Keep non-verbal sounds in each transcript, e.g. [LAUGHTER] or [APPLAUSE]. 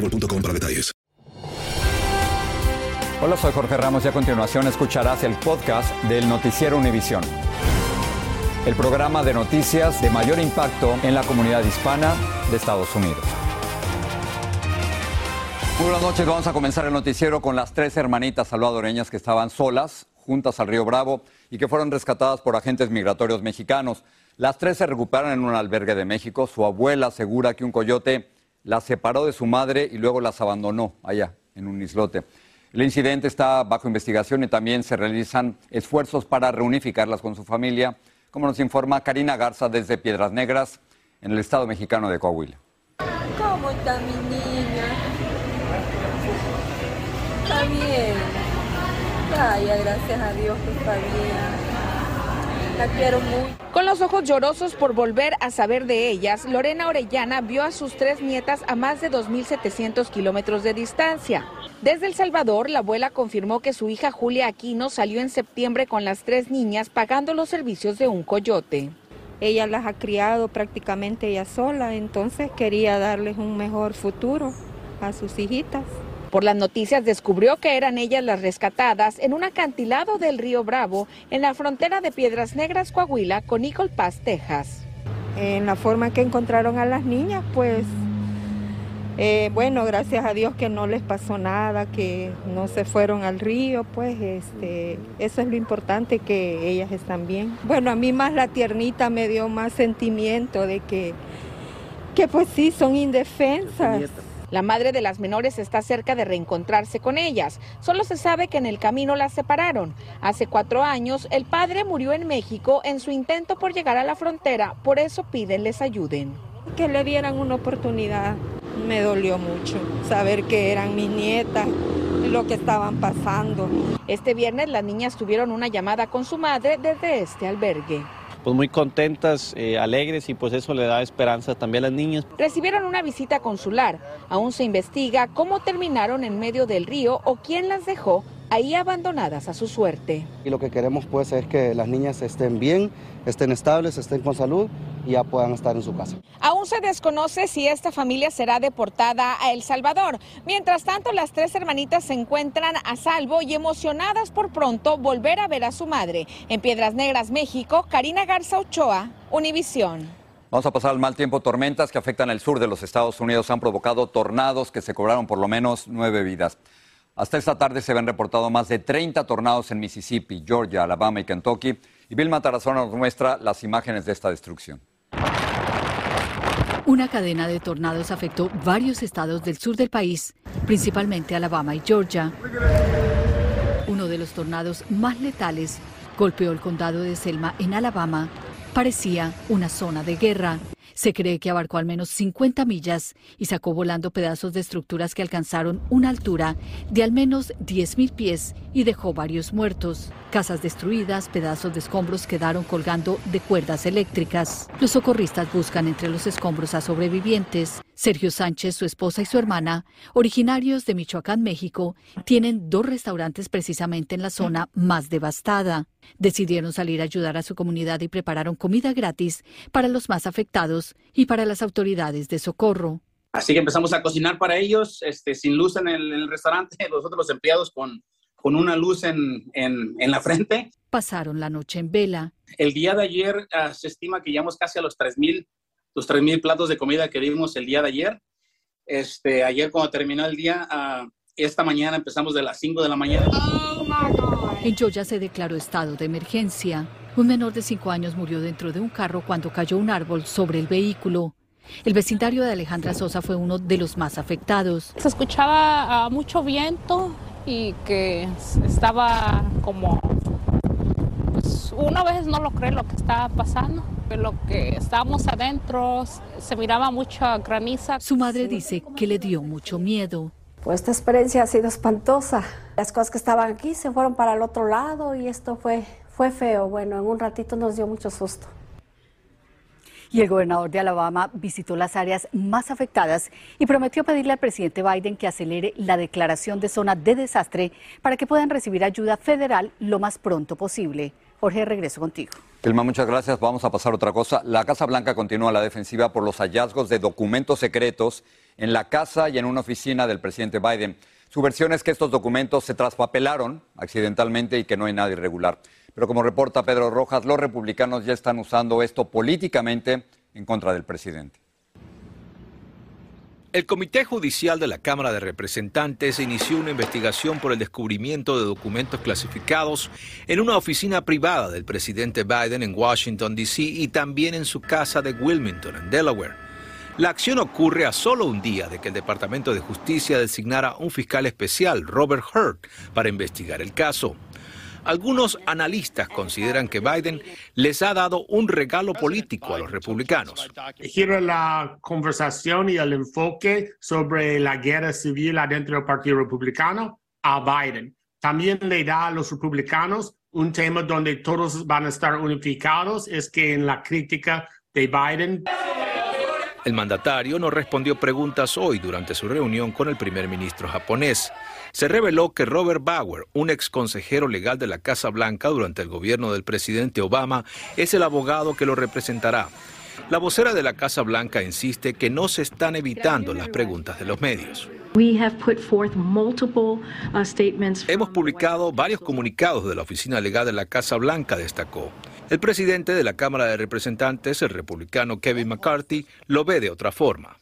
para detalles. Hola, soy Jorge Ramos y a continuación escucharás el podcast del Noticiero Univisión. El programa de noticias de mayor impacto en la comunidad hispana de Estados Unidos. Muy buenas noches, vamos a comenzar el noticiero con las tres hermanitas salvadoreñas que estaban solas, juntas al río Bravo, y que fueron rescatadas por agentes migratorios mexicanos. Las tres se recuperaron en un albergue de México. Su abuela asegura que un coyote las separó de su madre y luego las abandonó allá, en un islote. El incidente está bajo investigación y también se realizan esfuerzos para reunificarlas con su familia, como nos informa Karina Garza desde Piedras Negras, en el estado mexicano de Coahuila. ¿Cómo está mi niña? Está bien. Vaya, gracias a Dios que está bien. La quiero mucho. Con los ojos llorosos por volver a saber de ellas, Lorena Orellana vio a sus tres nietas a más de 2.700 kilómetros de distancia. Desde El Salvador, la abuela confirmó que su hija Julia Aquino salió en septiembre con las tres niñas pagando los servicios de un coyote. Ella las ha criado prácticamente ella sola, entonces quería darles un mejor futuro a sus hijitas. Por las noticias descubrió que eran ellas las rescatadas en un acantilado del río Bravo en la frontera de Piedras Negras, Coahuila, con Eagle Pass, Texas. En la forma que encontraron a las niñas, pues eh, bueno, gracias a Dios que no les pasó nada, que no se fueron al río, pues este, eso es lo importante, que ellas están bien. Bueno, a mí más la tiernita me dio más sentimiento de que, que pues sí, son indefensas. La madre de las menores está cerca de reencontrarse con ellas. Solo se sabe que en el camino las separaron. Hace cuatro años, el padre murió en México en su intento por llegar a la frontera. Por eso piden les ayuden. Que le dieran una oportunidad. Me dolió mucho saber que eran mis nietas lo que estaban pasando. Este viernes las niñas tuvieron una llamada con su madre desde este albergue pues muy contentas, eh, alegres y pues eso le da esperanza también a las niñas. Recibieron una visita consular. Aún se investiga cómo terminaron en medio del río o quién las dejó ahí abandonadas a su suerte. Y lo que queremos pues es que las niñas estén bien, estén estables, estén con salud y ya puedan estar en su casa. Aún se desconoce si esta familia será deportada a El Salvador. Mientras tanto, las tres hermanitas se encuentran a salvo y emocionadas por pronto volver a ver a su madre. En Piedras Negras, México, Karina Garza Ochoa, Univisión. Vamos a pasar al mal tiempo. Tormentas que afectan el sur de los Estados Unidos han provocado tornados que se cobraron por lo menos nueve vidas. Hasta esta tarde se habían reportado más de 30 tornados en Mississippi, Georgia, Alabama y Kentucky. Y Vilma Tarazona nos muestra las imágenes de esta destrucción. Una cadena de tornados afectó varios estados del sur del país, principalmente Alabama y Georgia. Uno de los tornados más letales golpeó el condado de Selma en Alabama. Parecía una zona de guerra. Se cree que abarcó al menos 50 millas y sacó volando pedazos de estructuras que alcanzaron una altura de al menos 10.000 pies y dejó varios muertos. Casas destruidas, pedazos de escombros quedaron colgando de cuerdas eléctricas. Los socorristas buscan entre los escombros a sobrevivientes. Sergio Sánchez, su esposa y su hermana, originarios de Michoacán, México, tienen dos restaurantes precisamente en la zona más devastada. Decidieron salir a ayudar a su comunidad y prepararon comida gratis para los más afectados y para las autoridades de socorro. Así que empezamos a cocinar para ellos, este, sin luz en el, restaurante, nosotros [LAUGHS] los empleados con, con una luz en, en, en, la frente. Pasaron la noche en vela. El día de ayer uh, se estima que llegamos casi a los 3.000 los 3.000 platos de comida que dimos el día de ayer. Este, ayer cuando terminó el día, uh, esta mañana empezamos de las 5 de la mañana. En Georgia se declaró estado de emergencia. Un menor de 5 años murió dentro de un carro cuando cayó un árbol sobre el vehículo. El vecindario de Alejandra Sosa fue uno de los más afectados. Se escuchaba uh, mucho viento y que estaba como... Pues uno a veces no lo cree lo que estaba pasando. Pero lo que estábamos adentro se miraba mucha graniza. Su madre dice que le dio mucho miedo. Pues esta experiencia ha sido espantosa. Las cosas que estaban aquí se fueron para el otro lado y esto fue fue feo, bueno, en un ratito nos dio mucho susto. Y el gobernador de Alabama visitó las áreas más afectadas y prometió pedirle al presidente Biden que acelere la declaración de zona de desastre para que puedan recibir ayuda federal lo más pronto posible. Jorge, regreso contigo. Vilma, muchas gracias. Vamos a pasar a otra cosa. La Casa Blanca continúa la defensiva por los hallazgos de documentos secretos en la casa y en una oficina del presidente Biden. Su versión es que estos documentos se traspapelaron accidentalmente y que no hay nada irregular. Pero como reporta Pedro Rojas, los republicanos ya están usando esto políticamente en contra del presidente. El Comité Judicial de la Cámara de Representantes inició una investigación por el descubrimiento de documentos clasificados en una oficina privada del presidente Biden en Washington, D.C. y también en su casa de Wilmington, en Delaware. La acción ocurre a solo un día de que el Departamento de Justicia designara un fiscal especial, Robert Hurt, para investigar el caso. Algunos analistas consideran que Biden les ha dado un regalo político a los republicanos. Gira la conversación y el enfoque sobre la guerra civil adentro del Partido Republicano a Biden. También le da a los republicanos un tema donde todos van a estar unificados, es que en la crítica de Biden. El mandatario no respondió preguntas hoy durante su reunión con el primer ministro japonés se reveló que Robert Bauer, un ex consejero legal de la Casa Blanca durante el gobierno del presidente Obama, es el abogado que lo representará. La vocera de la Casa Blanca insiste que no se están evitando las preguntas de los medios. Uh, Hemos publicado varios comunicados de la Oficina Legal de la Casa Blanca, destacó. El presidente de la Cámara de Representantes, el republicano Kevin McCarthy, lo ve de otra forma.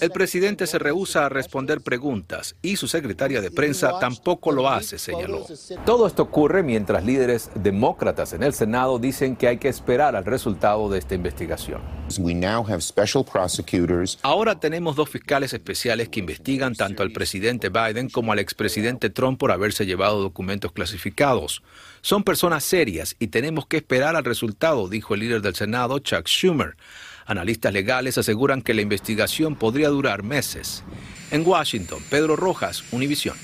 El presidente se rehúsa a responder preguntas y su secretaria de prensa tampoco lo hace, señaló. Todo esto ocurre mientras líderes demócratas en el Senado dicen que hay que esperar al resultado de esta investigación. Ahora tenemos dos fiscales especiales que investigan tanto al presidente Biden como al expresidente Trump por haberse llevado documentos clasificados. Son personas serias y tenemos que esperar al resultado, dijo el líder del Senado, Chuck Schumer. Analistas legales aseguran que la investigación podría durar meses. En Washington, Pedro Rojas, Univisión.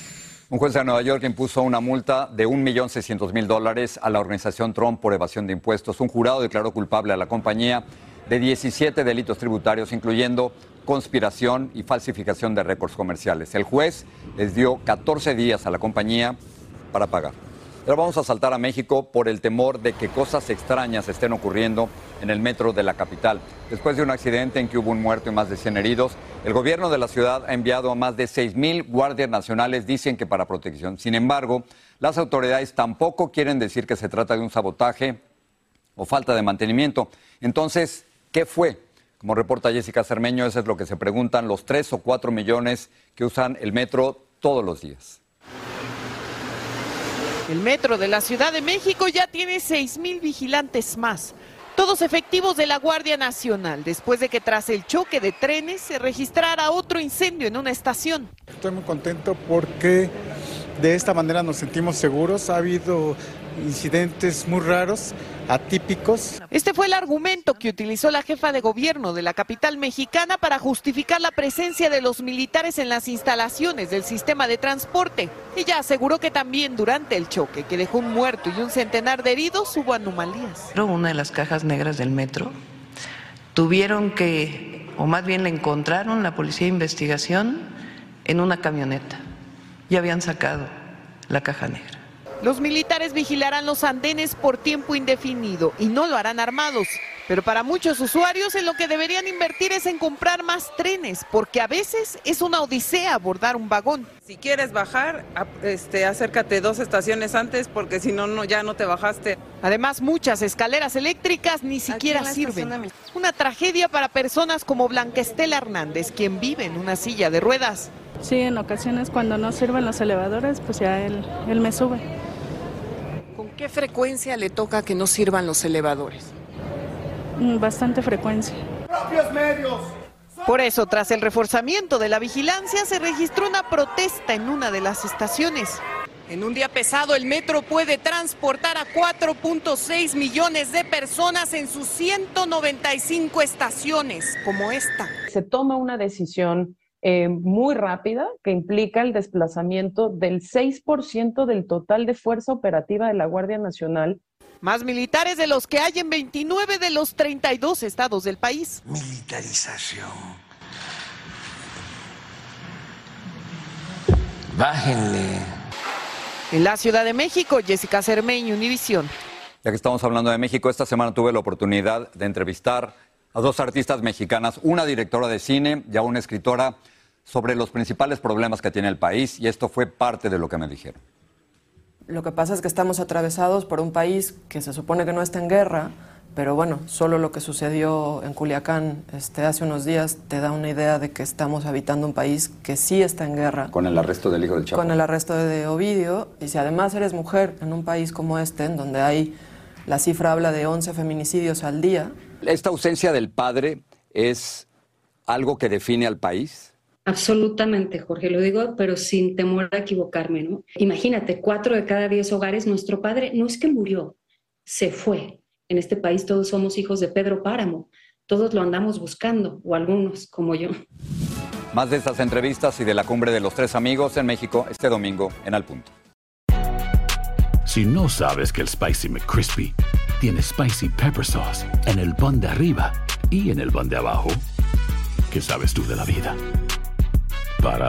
Un juez de Nueva York impuso una multa de 1.600.000 dólares a la organización Trump por evasión de impuestos. Un jurado declaró culpable a la compañía de 17 delitos tributarios, incluyendo conspiración y falsificación de récords comerciales. El juez les dio 14 días a la compañía para pagar. Ahora vamos a saltar a México por el temor de que cosas extrañas estén ocurriendo en el metro de la capital. Después de un accidente en que hubo un muerto y más de 100 heridos, el gobierno de la ciudad ha enviado a más de 6.000 guardias nacionales, dicen que para protección. Sin embargo, las autoridades tampoco quieren decir que se trata de un sabotaje o falta de mantenimiento. Entonces, ¿qué fue? Como reporta Jessica Cermeño, eso es lo que se preguntan los 3 o 4 millones que usan el metro todos los días. El metro de la Ciudad de México ya tiene 6 mil vigilantes más, todos efectivos de la Guardia Nacional, después de que tras el choque de trenes se registrara otro incendio en una estación. Estoy muy contento porque de esta manera nos sentimos seguros. Ha habido incidentes muy raros, atípicos. Este fue el argumento que utilizó la jefa de gobierno de la capital mexicana para justificar la presencia de los militares en las instalaciones del sistema de transporte. Ella aseguró que también durante el choque, que dejó un muerto y un centenar de heridos, hubo anomalías. Una de las cajas negras del metro tuvieron que, o más bien la encontraron la policía de investigación en una camioneta. Ya habían sacado la caja negra. Los militares vigilarán los andenes por tiempo indefinido y no lo harán armados. Pero para muchos usuarios en lo que deberían invertir es en comprar más trenes, porque a veces es una odisea abordar un vagón. Si quieres bajar, este, acércate dos estaciones antes porque si no, no, ya no te bajaste. Además, muchas escaleras eléctricas ni siquiera sirven. Una tragedia para personas como Blanca Estela Hernández, quien vive en una silla de ruedas. Sí, en ocasiones cuando no sirven los elevadores, pues ya él, él me sube. ¿Con qué frecuencia le toca que no sirvan los elevadores? Mm, bastante frecuencia. Por eso, tras el reforzamiento de la vigilancia, se registró una protesta en una de las estaciones. En un día pesado, el metro puede transportar a 4.6 millones de personas en sus 195 estaciones, como esta. Se toma una decisión eh, muy rápida que implica el desplazamiento del 6% del total de fuerza operativa de la Guardia Nacional más militares de los que hay en 29 de los 32 estados del país. Militarización. Bájenle. En la Ciudad de México, Jessica Cermeño, Univisión. Ya que estamos hablando de México, esta semana tuve la oportunidad de entrevistar a dos artistas mexicanas, una directora de cine y a una escritora, sobre los principales problemas que tiene el país, y esto fue parte de lo que me dijeron. Lo que pasa es que estamos atravesados por un país que se supone que no está en guerra, pero bueno, solo lo que sucedió en Culiacán este, hace unos días te da una idea de que estamos habitando un país que sí está en guerra. Con el arresto del hijo del Chapo. Con el arresto de Ovidio. Y si además eres mujer en un país como este, en donde hay, la cifra habla de 11 feminicidios al día. ¿Esta ausencia del padre es algo que define al país? Absolutamente, Jorge, lo digo, pero sin temor a equivocarme, ¿no? Imagínate, cuatro de cada diez hogares, nuestro padre no es que murió, se fue. En este país todos somos hijos de Pedro Páramo, todos lo andamos buscando, o algunos como yo. Más de estas entrevistas y de la cumbre de los tres amigos en México este domingo en Al Punto. Si no sabes que el Spicy McCrispy tiene Spicy Pepper Sauce en el pan de arriba y en el pan de abajo, ¿qué sabes tú de la vida? Para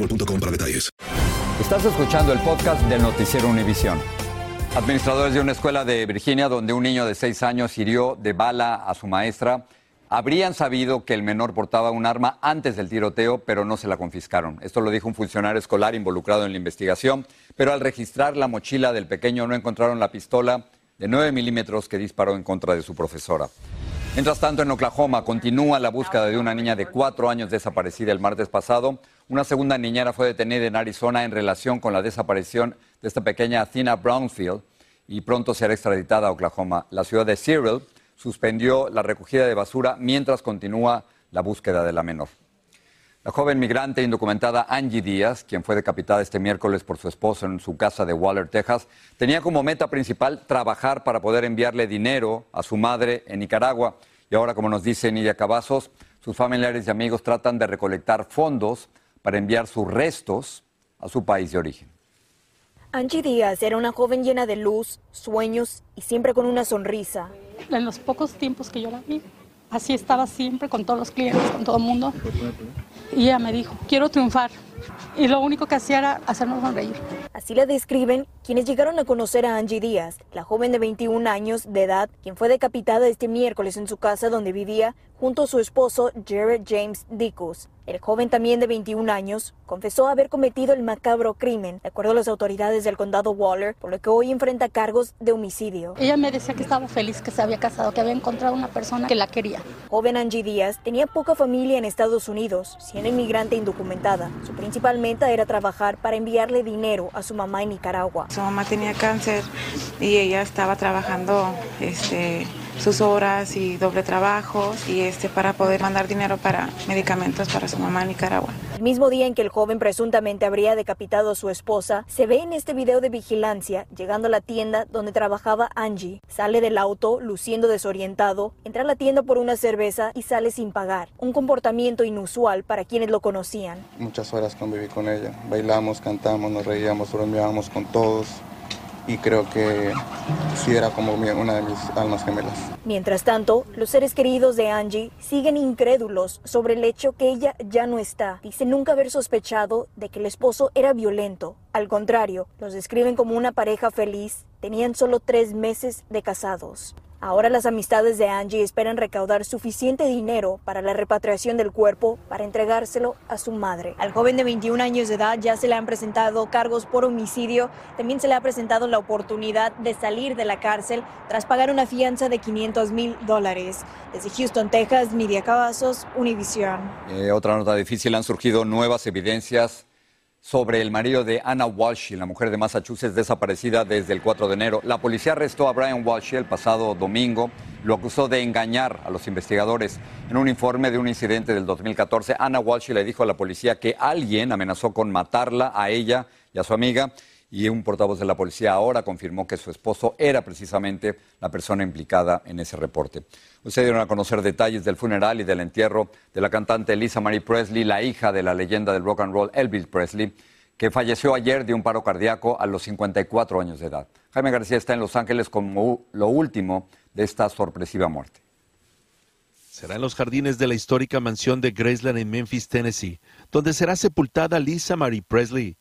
para detalles. Estás escuchando el podcast del Noticiero Univisión. Administradores de una escuela de Virginia donde un niño de seis años hirió de bala a su maestra habrían sabido que el menor portaba un arma antes del tiroteo, pero no se la confiscaron. Esto lo dijo un funcionario escolar involucrado en la investigación, pero al registrar la mochila del pequeño no encontraron la pistola de 9 milímetros que disparó en contra de su profesora. Mientras tanto, en Oklahoma continúa la búsqueda de una niña de cuatro años desaparecida el martes pasado. Una segunda niñera fue detenida en Arizona en relación con la desaparición de esta pequeña Athena Brownfield y pronto será extraditada a Oklahoma. La ciudad de Cyril suspendió la recogida de basura mientras continúa la búsqueda de la menor. La joven migrante indocumentada Angie Díaz, quien fue decapitada este miércoles por su esposo en su casa de Waller, Texas, tenía como meta principal trabajar para poder enviarle dinero a su madre en Nicaragua. Y ahora, como nos dice Nidia Cavazos, sus familiares y amigos tratan de recolectar fondos para enviar sus restos a su país de origen. Angie Díaz era una joven llena de luz, sueños y siempre con una sonrisa. En los pocos tiempos que yo la vi, así estaba siempre con todos los clientes, con todo el mundo. Y ella me dijo, quiero triunfar. Y lo único que hacía era hacernos sonreír. Así la describen quienes llegaron a conocer a Angie Díaz, la joven de 21 años de edad, quien fue decapitada este miércoles en su casa donde vivía junto a su esposo Jared James Dickus. El joven también de 21 años confesó haber cometido el macabro crimen, de acuerdo a las autoridades del condado Waller, por lo que hoy enfrenta cargos de homicidio. Ella me decía que estaba feliz, que se había casado, que había encontrado una persona que la quería. Joven Angie Díaz tenía poca familia en Estados Unidos, siendo inmigrante indocumentada. Su principal meta era trabajar para enviarle dinero a su mamá en Nicaragua. Su mamá tenía cáncer y ella estaba trabajando este, sus horas y doble trabajo y este para poder mandar dinero para medicamentos para su mamá en Nicaragua. El mismo día en que el joven presuntamente habría decapitado a su esposa, se ve en este video de vigilancia llegando a la tienda donde trabajaba Angie. Sale del auto luciendo desorientado, entra a la tienda por una cerveza y sale sin pagar. Un comportamiento inusual para quienes lo conocían. Muchas horas conviví con ella. Bailamos, cantamos, nos reíamos, bromeábamos con todos y creo que sí era como una de mis almas gemelas. Mientras tanto, los seres queridos de Angie siguen incrédulos sobre el hecho que ella ya no está. Dicen nunca haber sospechado de que el esposo era violento. Al contrario, los describen como una pareja feliz. Tenían solo tres meses de casados. Ahora las amistades de Angie esperan recaudar suficiente dinero para la repatriación del cuerpo para entregárselo a su madre. Al joven de 21 años de edad ya se le han presentado cargos por homicidio. También se le ha presentado la oportunidad de salir de la cárcel tras pagar una fianza de 500 mil dólares. Desde Houston, Texas, Media Cavazos, Univision. Eh, otra nota difícil, han surgido nuevas evidencias sobre el marido de Anna Walsh, la mujer de Massachusetts desaparecida desde el 4 de enero. La policía arrestó a Brian Walsh el pasado domingo. Lo acusó de engañar a los investigadores. En un informe de un incidente del 2014, Anna Walsh le dijo a la policía que alguien amenazó con matarla a ella y a su amiga y un portavoz de la policía ahora confirmó que su esposo era precisamente la persona implicada en ese reporte. Ustedes dieron a conocer detalles del funeral y del entierro de la cantante Lisa Marie Presley, la hija de la leyenda del rock and roll Elvis Presley, que falleció ayer de un paro cardíaco a los 54 años de edad. Jaime García está en Los Ángeles como lo último de esta sorpresiva muerte. Será en los jardines de la histórica mansión de Graceland en Memphis, Tennessee, donde será sepultada Lisa Marie Presley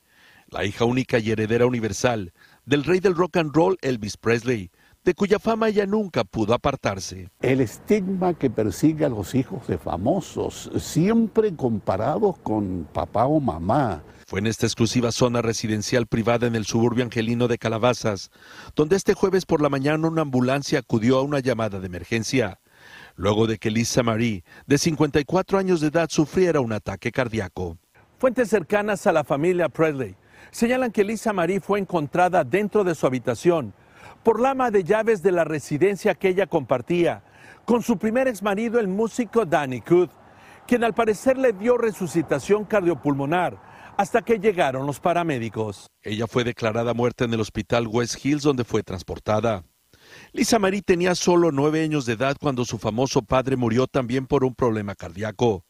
la hija única y heredera universal del rey del rock and roll Elvis Presley, de cuya fama ella nunca pudo apartarse. El estigma que persigue a los hijos de famosos, siempre comparados con papá o mamá. Fue en esta exclusiva zona residencial privada en el suburbio angelino de Calabazas, donde este jueves por la mañana una ambulancia acudió a una llamada de emergencia, luego de que Lisa Marie, de 54 años de edad, sufriera un ataque cardíaco. Fuentes cercanas a la familia Presley señalan que Lisa Marie fue encontrada dentro de su habitación por la ama de llaves de la residencia que ella compartía con su primer exmarido, el músico Danny Cood, quien al parecer le dio resucitación cardiopulmonar hasta que llegaron los paramédicos. Ella fue declarada muerta en el hospital West Hills donde fue transportada. Lisa Marie tenía solo nueve años de edad cuando su famoso padre murió también por un problema cardíaco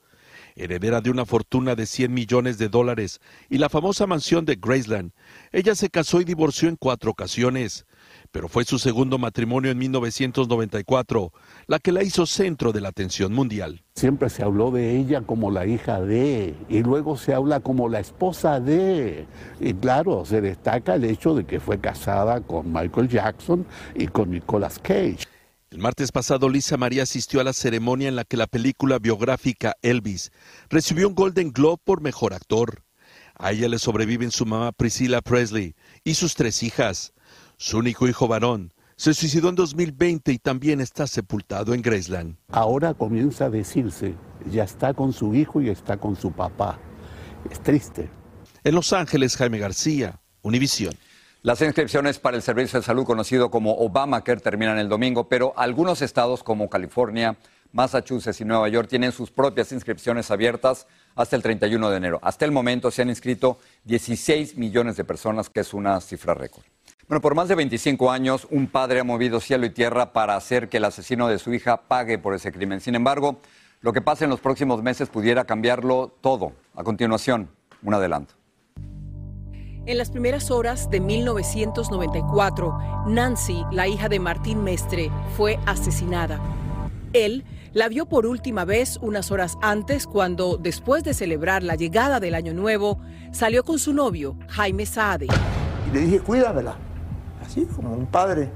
heredera de una fortuna de 100 millones de dólares y la famosa mansión de Graceland. Ella se casó y divorció en cuatro ocasiones, pero fue su segundo matrimonio en 1994 la que la hizo centro de la atención mundial. Siempre se habló de ella como la hija de, y luego se habla como la esposa de. Y claro, se destaca el hecho de que fue casada con Michael Jackson y con Nicolas Cage. El martes pasado, Lisa María asistió a la ceremonia en la que la película biográfica Elvis recibió un Golden Globe por mejor actor. A ella le sobreviven su mamá Priscilla Presley y sus tres hijas. Su único hijo varón se suicidó en 2020 y también está sepultado en Graceland. Ahora comienza a decirse, ya está con su hijo y está con su papá. Es triste. En Los Ángeles, Jaime García, Univisión. Las inscripciones para el servicio de salud conocido como Obamacare terminan el domingo, pero algunos estados como California, Massachusetts y Nueva York tienen sus propias inscripciones abiertas hasta el 31 de enero. Hasta el momento se han inscrito 16 millones de personas, que es una cifra récord. Bueno, por más de 25 años, un padre ha movido cielo y tierra para hacer que el asesino de su hija pague por ese crimen. Sin embargo, lo que pasa en los próximos meses pudiera cambiarlo todo. A continuación, un adelanto. En las primeras horas de 1994, Nancy, la hija de Martín Mestre, fue asesinada. Él la vio por última vez unas horas antes cuando, después de celebrar la llegada del Año Nuevo, salió con su novio, Jaime Saade. Le dije, cuídamela, así como un padre.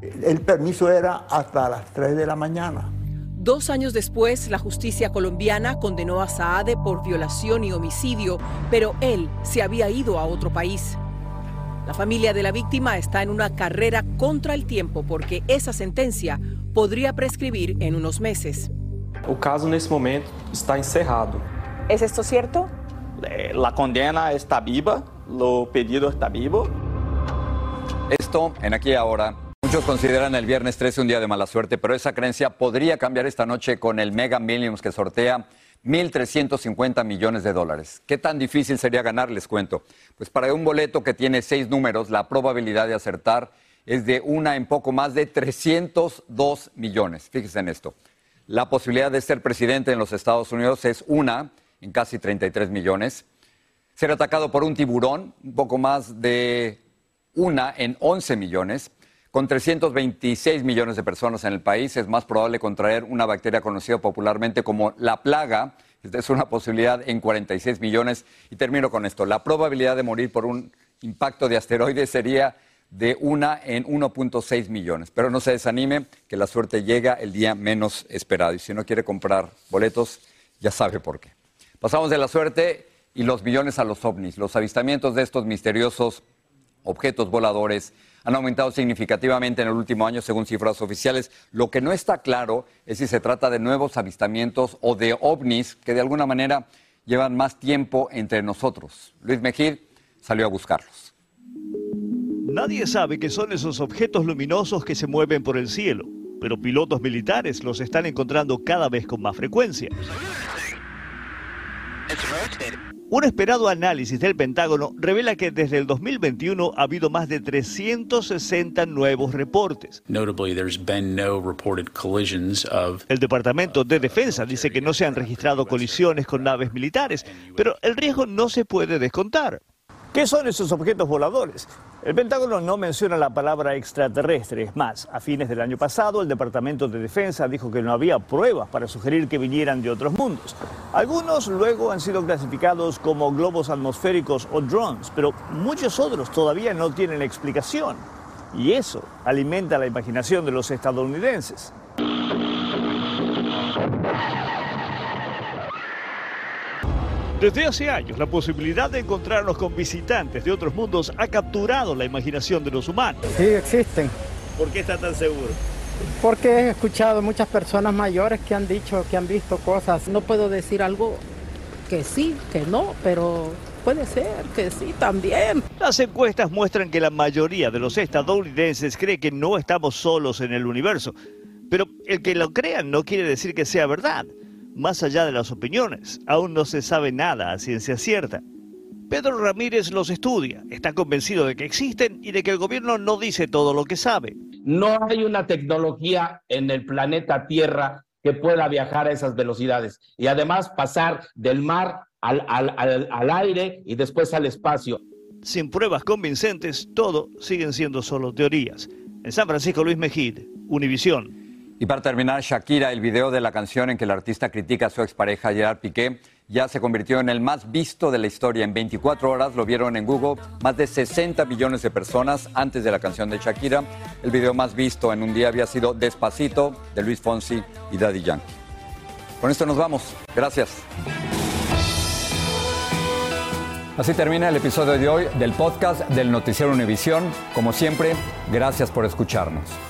El permiso era hasta las 3 de la mañana. Dos años después, la justicia colombiana condenó a Saade por violación y homicidio, pero él se había ido a otro país. La familia de la víctima está en una carrera contra el tiempo porque esa sentencia podría prescribir en unos meses. El caso en este momento está encerrado. ¿Es esto cierto? Eh, la condena está viva, lo pedido está vivo. Esto en aquí ahora. Muchos consideran el viernes 13 un día de mala suerte, pero esa creencia podría cambiar esta noche con el Mega Millions que sortea 1.350 millones de dólares. ¿Qué tan difícil sería ganar? Les cuento. Pues para un boleto que tiene seis números, la probabilidad de acertar es de una en poco más de 302 millones. Fíjense en esto. La posibilidad de ser presidente en los Estados Unidos es una en casi 33 millones. Ser atacado por un tiburón, un poco más de una en 11 millones. Con 326 millones de personas en el país, es más probable contraer una bacteria conocida popularmente como la plaga. Esta es una posibilidad en 46 millones. Y termino con esto. La probabilidad de morir por un impacto de asteroides sería de una en 1.6 millones. Pero no se desanime, que la suerte llega el día menos esperado. Y si no quiere comprar boletos, ya sabe por qué. Pasamos de la suerte y los millones a los ovnis. Los avistamientos de estos misteriosos objetos voladores han aumentado significativamente en el último año, según cifras oficiales. Lo que no está claro es si se trata de nuevos avistamientos o de ovnis que de alguna manera llevan más tiempo entre nosotros. Luis Mejid salió a buscarlos. Nadie sabe qué son esos objetos luminosos que se mueven por el cielo, pero pilotos militares los están encontrando cada vez con más frecuencia. Un esperado análisis del Pentágono revela que desde el 2021 ha habido más de 360 nuevos reportes. El Departamento de Defensa dice que no se han registrado colisiones con naves militares, pero el riesgo no se puede descontar. ¿Qué son esos objetos voladores? El Pentágono no menciona la palabra extraterrestre. Es más, a fines del año pasado, el Departamento de Defensa dijo que no había pruebas para sugerir que vinieran de otros mundos. Algunos luego han sido clasificados como globos atmosféricos o drones, pero muchos otros todavía no tienen explicación. Y eso alimenta la imaginación de los estadounidenses. Desde hace años, la posibilidad de encontrarnos con visitantes de otros mundos ha capturado la imaginación de los humanos. Sí, existen. ¿Por qué está tan seguro? Porque he escuchado muchas personas mayores que han dicho que han visto cosas. No puedo decir algo que sí, que no, pero puede ser que sí también. Las encuestas muestran que la mayoría de los estadounidenses cree que no estamos solos en el universo. Pero el que lo crean no quiere decir que sea verdad más allá de las opiniones. Aún no se sabe nada a ciencia cierta. Pedro Ramírez los estudia, está convencido de que existen y de que el gobierno no dice todo lo que sabe. No hay una tecnología en el planeta Tierra que pueda viajar a esas velocidades y además pasar del mar al, al aire y después al espacio. Sin pruebas convincentes, todo siguen siendo solo teorías. En San Francisco, Luis Mejid, Univisión. Y para terminar, Shakira, el video de la canción en que el artista critica a su expareja Gerard Piqué, ya se convirtió en el más visto de la historia. En 24 horas lo vieron en Google más de 60 millones de personas antes de la canción de Shakira. El video más visto en un día había sido Despacito de Luis Fonsi y Daddy Yankee. Con esto nos vamos. Gracias. Así termina el episodio de hoy del podcast del Noticiero Univisión. Como siempre, gracias por escucharnos.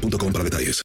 boostmobile.com para detalles.